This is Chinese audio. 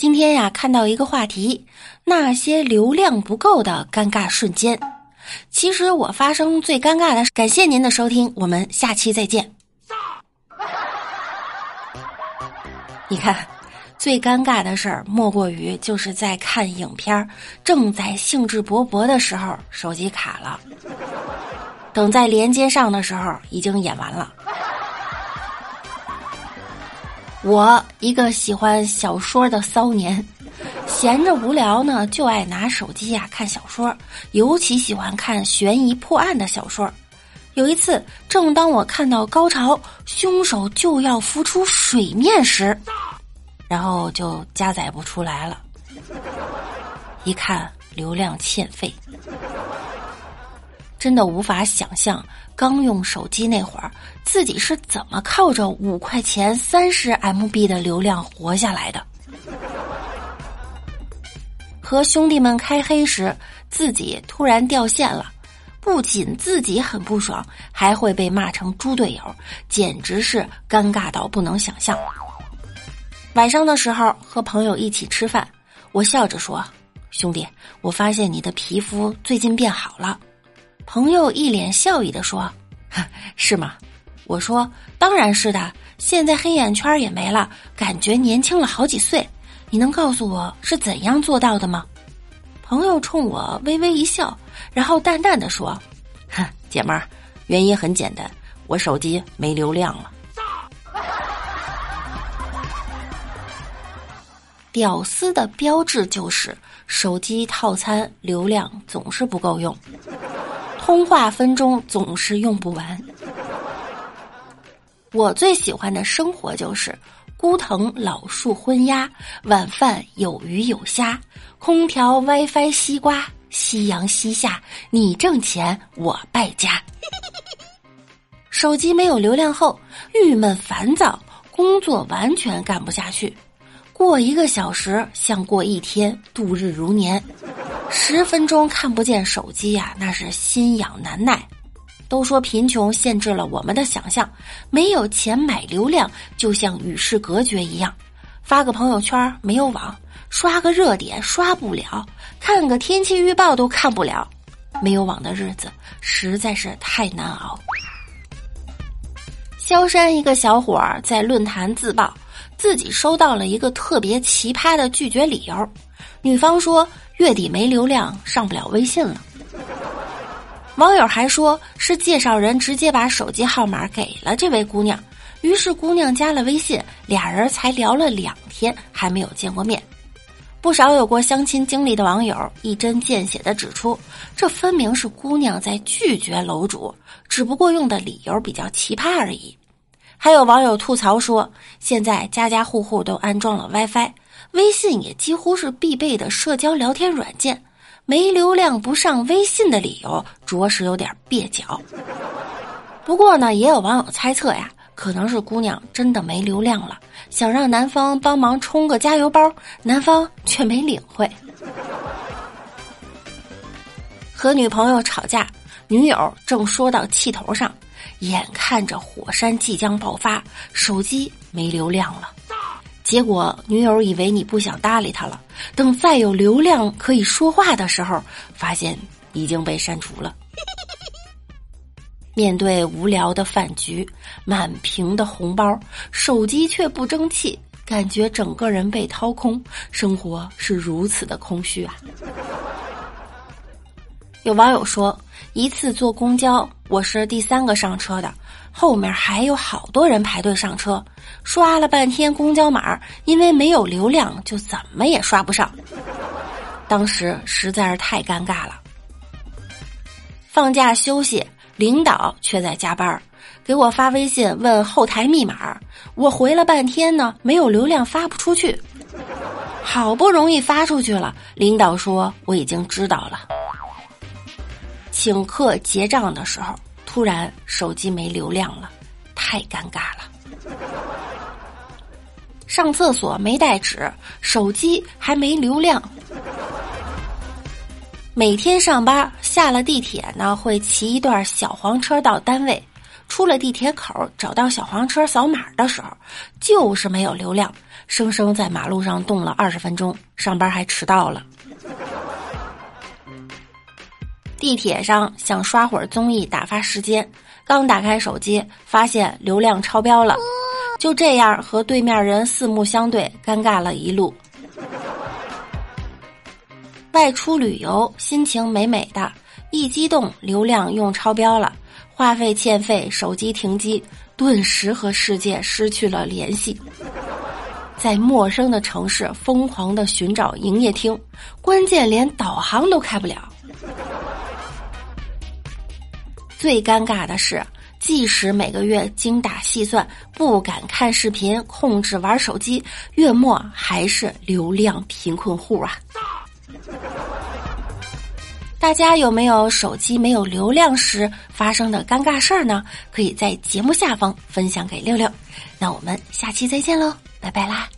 今天呀，看到一个话题，那些流量不够的尴尬瞬间。其实我发生最尴尬的，感谢您的收听，我们下期再见。你看，最尴尬的事儿莫过于就是在看影片，正在兴致勃勃的时候，手机卡了，等在连接上的时候，已经演完了。我一个喜欢小说的骚年，闲着无聊呢，就爱拿手机呀看小说，尤其喜欢看悬疑破案的小说。有一次，正当我看到高潮，凶手就要浮出水面时，然后就加载不出来了。一看流量欠费，真的无法想象。刚用手机那会儿，自己是怎么靠着五块钱三十 MB 的流量活下来的？和兄弟们开黑时，自己突然掉线了，不仅自己很不爽，还会被骂成猪队友，简直是尴尬到不能想象。晚上的时候和朋友一起吃饭，我笑着说：“兄弟，我发现你的皮肤最近变好了。”朋友一脸笑意的说：“ 是吗？”我说：“当然是的，现在黑眼圈也没了，感觉年轻了好几岁。你能告诉我是怎样做到的吗？”朋友冲我微微一笑，然后淡淡的说：“哼，姐们儿，原因很简单，我手机没流量了。”屌丝的标志就是手机套餐流量总是不够用。通话分钟总是用不完。我最喜欢的生活就是孤藤老树昏鸦，晚饭有鱼有虾，空调 WiFi 西瓜，夕阳西下，你挣钱我败家。手机没有流量后，郁闷烦躁，工作完全干不下去，过一个小时像过一天，度日如年。十分钟看不见手机呀，那是心痒难耐。都说贫穷限制了我们的想象，没有钱买流量，就像与世隔绝一样。发个朋友圈没有网，刷个热点刷不了，看个天气预报都看不了。没有网的日子实在是太难熬。萧山一个小伙儿在论坛自曝，自己收到了一个特别奇葩的拒绝理由。女方说。月底没流量，上不了微信了。网友还说是介绍人直接把手机号码给了这位姑娘，于是姑娘加了微信，俩人才聊了两天，还没有见过面。不少有过相亲经历的网友一针见血的指出，这分明是姑娘在拒绝楼主，只不过用的理由比较奇葩而已。还有网友吐槽说，现在家家户户都安装了 WiFi。微信也几乎是必备的社交聊天软件，没流量不上微信的理由着实有点蹩脚。不过呢，也有网友猜测呀，可能是姑娘真的没流量了，想让男方帮忙充个加油包，男方却没领会。和女朋友吵架，女友正说到气头上，眼看着火山即将爆发，手机没流量了。结果女友以为你不想搭理他了，等再有流量可以说话的时候，发现已经被删除了。面对无聊的饭局，满屏的红包，手机却不争气，感觉整个人被掏空，生活是如此的空虚啊！有网友说，一次坐公交，我是第三个上车的。后面还有好多人排队上车，刷了半天公交码，因为没有流量，就怎么也刷不上。当时实在是太尴尬了。放假休息，领导却在加班，给我发微信问后台密码，我回了半天呢，没有流量发不出去。好不容易发出去了，领导说我已经知道了。请客结账的时候。突然手机没流量了，太尴尬了。上厕所没带纸，手机还没流量。每天上班下了地铁呢，会骑一段小黄车到单位。出了地铁口，找到小黄车扫码的时候，就是没有流量，生生在马路上冻了二十分钟，上班还迟到了。地铁上想刷会儿综艺打发时间，刚打开手机，发现流量超标了，就这样和对面人四目相对，尴尬了一路。外出旅游，心情美美的，一激动，流量用超标了，话费欠费，手机停机，顿时和世界失去了联系。在陌生的城市疯狂的寻找营业厅，关键连导航都开不了。最尴尬的是，即使每个月精打细算，不敢看视频，控制玩手机，月末还是流量贫困户啊！大家有没有手机没有流量时发生的尴尬事儿呢？可以在节目下方分享给六六。那我们下期再见喽，拜拜啦！